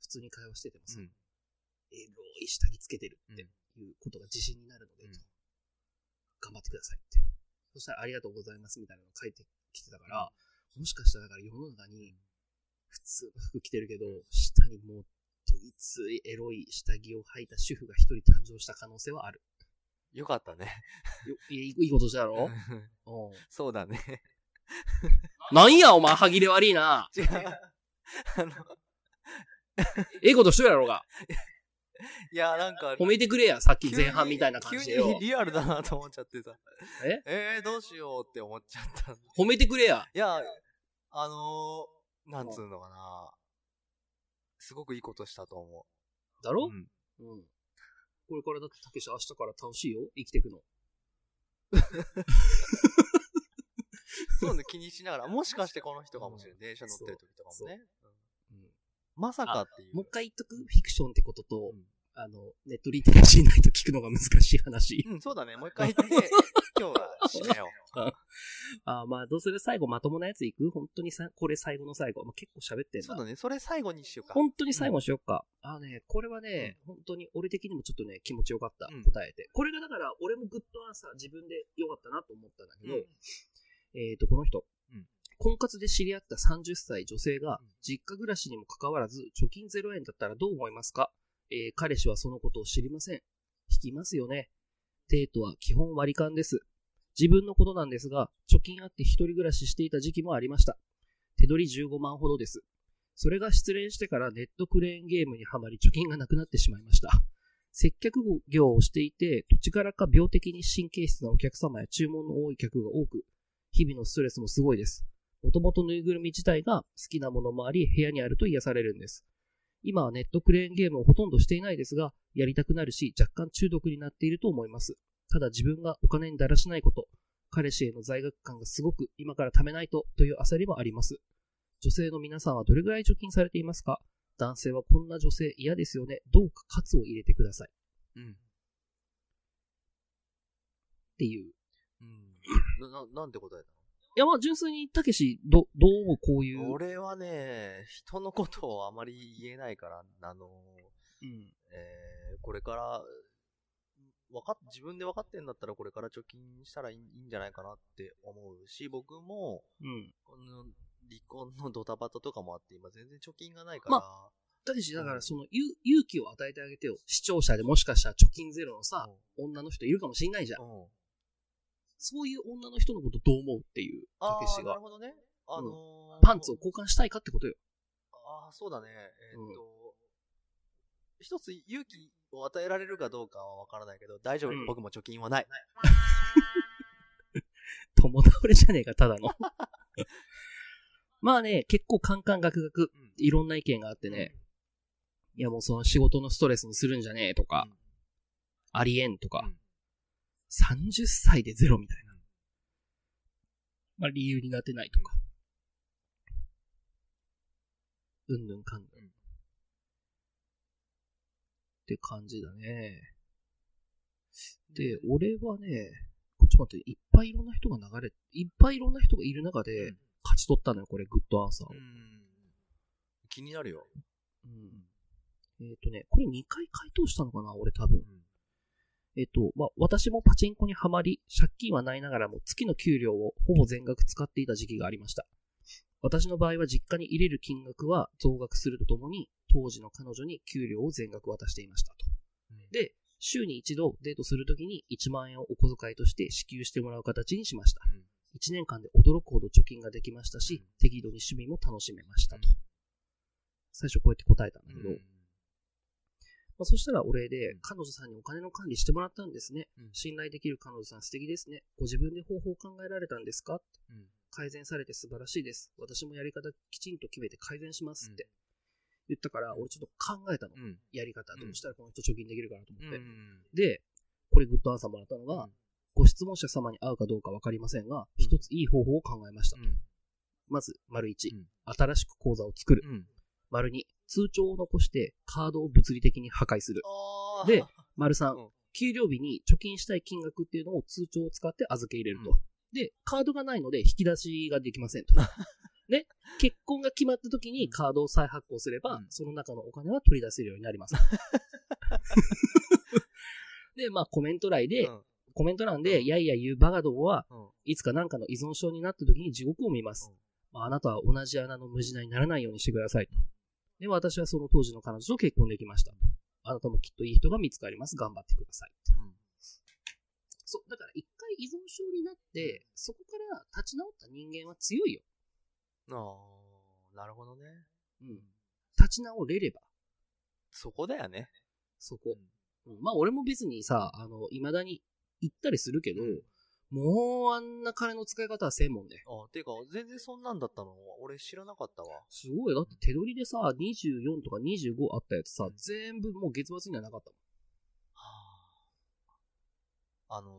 普通に会話しててもさ、うん。エロい下着つけてるっていうことが自信になるので、頑張ってくださいって。そしたらありがとうございますみたいなの書いてきてたから、もしかしたらだから世の中に普通の服着てるけど、下にもうどいついエロい下着を履いた主婦が一人誕生した可能性はある。よかったね。よいやいことしたろ？うん。そうだね。なんやお前歯切れ悪いな。違う。あの、ええことしとるやろうが。いや、なんか、褒めてくれや、さっき前半みたいな感じでよ急に。リアルだなと思っちゃってさ。え？えー、どうしようって思っちゃった。い褒めてくれや。や、あのー、なんつうのかな。すごくいいことしたと思う。だろ？うん。うん。これからだって、たけし明日から楽しいよ生きていくの。そうね、気にしながら、もしかしてこの人かもしれない。電車乗ってる時とかもね。うんうん。まさかっていう。もう一回言っとく？フィクションってことと、うんあの、ネットリテラシーないと聞くのが難しい話。うん、そうだね。もう一回言って、今日は締めよ あまあ、どうする？最後まともなやついく？本当にさ、これ最後の最後。まあ、結構喋ってう。んだ。そうだね。それ最後にしようか。本当に最後にしよっか。あのね、これはね、本当に俺的にもちょっとね、気持ちよかった。うん答えて。これがだから、俺もグッドアンサー自分でよかったなと思ったんだけど、うんえっ、と、この人。うん婚活で知り合った30歳女性がうん、実家暮らしにもかかわらず、貯金0円だったらどう思いますか？えー彼氏はそのことを知りません。引きますよね。デートは基本割り勘です。自分のことなんですが、貯金あって一人暮らししていた時期もありました。手取り15万ほどです。それが失恋してからネットクレーンゲームにはまり貯金がなくなってしまいました。接客業をしていて、土地柄か病的に神経質なお客様や注文の多い客が多く、日々のストレスもすごいです。もともとぬいぐるみ自体が好きなものもあり、部屋にあると癒されるんです。今はネットクレーンゲームをほとんどしていないですが、やりたくなるし、若干中毒になっていると思います。ただ自分がお金にだらしないこと、彼氏への罪悪感がすごく今から貯めないとという焦りもあります。女性の皆さんはどれぐらい貯金されていますか？男性はこんな女性嫌ですよね。どうか喝を入れてください。うん。っていう。うん。な、ななんて答えたいや、まあ、純粋に、たけし、ど、どうこういう。の俺はね、人のことをあまり言えないから、あの、うん。えー、これから、わかっ、自分で分かってんだったらこれから貯金したらいいいいんじゃないかなって思うし、僕も、うん。この離婚のドタバタとかもあって、今全然貯金がないから、またけし、だから、その、勇勇気を与えてあげてよ。視聴者でもしかしたら貯金ゼロのさ、女の人いるかもしんないじゃん。うん。うんそういう女の人のことどう思うっていう、たけしがる。ほどね。あのーパンツを交換したいかってことよ。ああ、そうだね。えーっうんと、一つ勇気を与えられるかどうかはわからないけど、大丈夫、うん僕も貯金はない。友倒れじゃねえか、ただの。まあね、結構カンカンガクガク、うんいろんな意見があってね、いやもうその仕事のストレスにするんじゃねえとか、うんありえんとか、うん30歳でゼロみたいな。まあ理由になってないとか。うんぬんかんぬん。うんって感じだね。で、俺はね、こっち待って、いっぱいいろんな人が流れ、いっぱいいろんな人がいる中でうん勝ち取ったのよ、これ、グッドアンサーを。うん気になるよ。うんえっ、とね、これ2回回答したのかな俺多分う。んえっ、と、まあ、私もパチンコにはまり、借金はないながらも月の給料をほぼ全額使っていた時期がありました。私の場合は実家に入れる金額は増額するとともに、当時の彼女に給料を全額渡していましたと。で、週に一度デートするときに1万円をお小遣いとして支給してもらう形にしました。うん1年間で驚くほど貯金ができましたし、適度に趣味も楽しめましたと。最初こうやって答えたんだけど、うんまあ、そしたらお礼で、彼女さんにお金の管理してもらったんですね。うん。信頼できる彼女さん素敵ですね。ご自分で方法を考えられたんですか？うん。改善されて素晴らしいです。私もやり方きちんと決めて改善しますって言ったから、俺ちょっと考えたの。うん。やり方。うん。どうしたらこの人貯金できるかなと思って。うんで、これグッドアンサーもらったのが、うん。ご質問者様に会うかどうかわかりませんが、うん。一ついい方法を考えました。うん。まず、丸一、うん。新しく口座を作る。うん。丸二、通帳を残してカードを物理的に破壊する。で 丸三、うん給料日に貯金したい金額っていうのを通帳を使って預け入れると。うんで、カードがないので引き出しができませんと。ね、結婚が決まった時にカードを再発行すれば、うんその中のお金は取り出せるようになります。で、まあコメント欄で、うんコメント欄で、いやいや言うバカどもは、うんいつかなんかの依存症になった時に地獄を見ます。まあ、あなたは同じ穴の無地なにならないようにしてくださいと。で、私はその当時の彼女と結婚できました。あなたもきっといい人が見つかります。頑張ってください。うんそう、だから一回依存症になって、そこから立ち直った人間は強いよ。ああ、なるほどね。うん。立ち直れれば、そこだよね。そこ。うんまあ俺も別にさ、あの、未だに行ったりするけど、うんもうあんな金の使い方はせんもんね。あ、ていうか、全然そんなんだったの？俺知らなかったわ。すごい。だって手取りでさ、24とか25あったやつさ、うん全部もう月末にはなかったはあ、あのー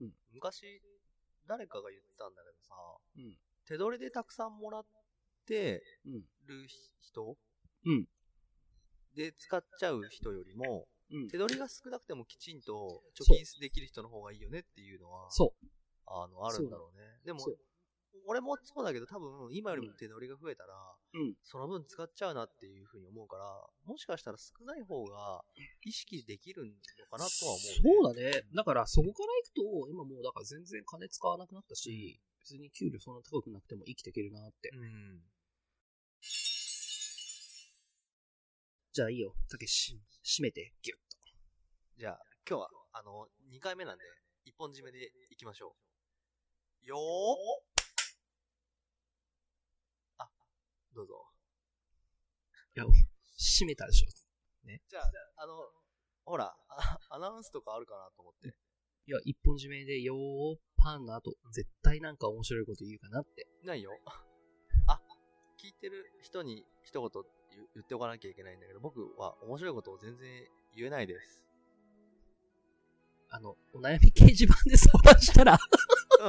うん昔、誰かが言ってたんだけどさ、もん。うん。手取りでたくさんもらってうん。る人？うんで使っちゃう人よりも、うん。手取りが少なくてもきちんと貯金できる人の方がいいよねっていうのは、そう。あの、あるんだろうね。でも俺もそうだけど多分今よりも手取りが増えたら、うん。その分使っちゃうなっていうふうに思うから、もしかしたら少ない方が意識できるのかなとは思う、そうだね。だから、そこから行くと、今もう、だから全然金使わなくなったし、別に給料そんな高くなくても生きていけるなって。うん。じゃあいいよ、たけし。締めて、ギュッと。じゃあ、今日は、あの、2回目なんで、一本締めでいきましょう。よーあ、どうぞ。締めたでしょ。じゃあ、あの、ほら、あアナウンスとかあるかなと思って。いや、一本締めで、よー、パンの後、絶対なんか面白いこと言うかなって。ないよ。あ、聞いてる人に一言言言っておかなきゃいけないんだけど、僕は面白いことを全然言えないです。あの、お悩み掲示板で相談したら、うん、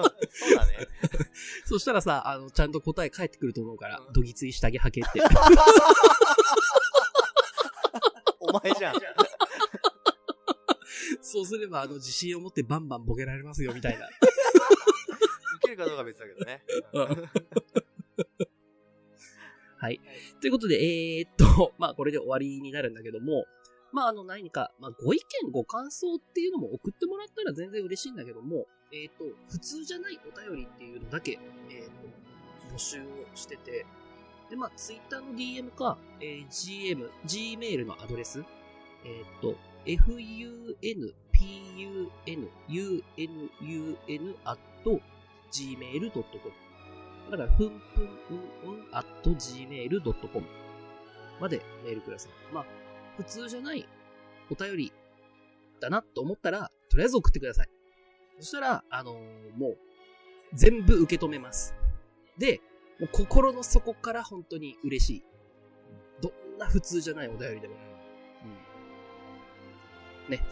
そうだね。そしたらさ、あの、ちゃんと答え返ってくると思うからう、んどぎつい下着履けって。お前じゃん。そうすれば、あの、自信を持ってバンバンボケられますよ、みたいな。受けるかどうかは別だけどね。うんはい。ということで、えー、っと、まあ、これで終わりになるんだけども、まあ、あの、何か、まあ、ご意見、ご感想っていうのも送ってもらったら全然嬉しいんだけども、えー、と、普通じゃないお便りっていうのだけ、えー、と、募集をしてて、で、まあ、ツイッターの DM か、えー GM、Gmail のアドレス、えー、と、funpununun.gmail.com だから、ふんふんうんうん gmail.com までメールください。まあ、普通じゃないお便りだなと思ったら、とりあえず送ってください。そしたら、あのーもう、全部受け止めます。で、もう心の底から本当に嬉しい。どんな普通じゃないお便りでも。うん。そうだね。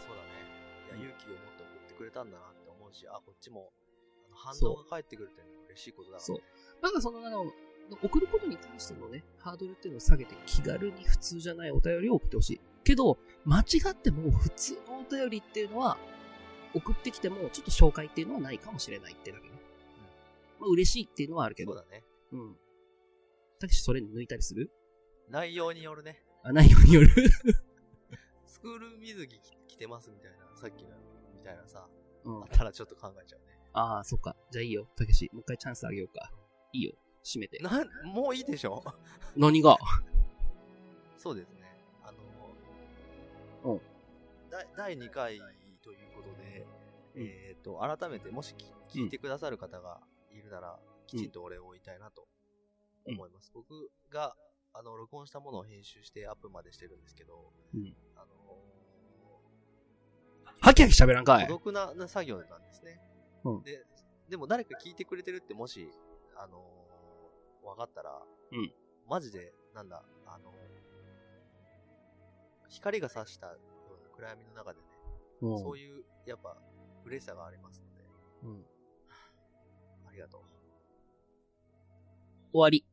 いや、勇気を持って送ってくれたんだなって思うし、あ、こっちも、あの反応が返ってくるっていうのは嬉しいことだから、そう。なんかその、あの、送ることに関してのね、ハードルっていうのを下げて気軽に普通じゃないお便りを送ってほしい。けど、間違っても普通のお便りっていうのは、送ってきてもちょっと紹介っていうのはないかもしれないってだけね。まあ嬉しいっていうのはあるけど。そうだね。うん。たけしそれ抜いたりする？内容によるね。あ、内容による？スクール水着着てますみたいな、さっきの、みたいなさ、うんあ。ったらちょっと考えちゃうね。ああ、そっか。じゃあいいよ。たけし、もう一回チャンスあげようか。いいよ。閉めて。な、もういいでしょ？何が？そうですね。あの、うん第第2回ということで、うんえっ、と、改めて、もしき聞いてくださる方がいるなら、きちんとお礼を言いたいなと思います。僕が、あの、録音したものを編集してアップまでしてるんですけど、うん。あのはきはき喋らんかい孤。独なな作業なんですね。うんで、でも誰か聞いてくれてるってもし、あのー、分かったら、うんマジで、なんだ、あのー光が差したような暗闇の中でね、うんそういう、やっぱ、嬉しさがありますので、うん。ありがとう。終わり。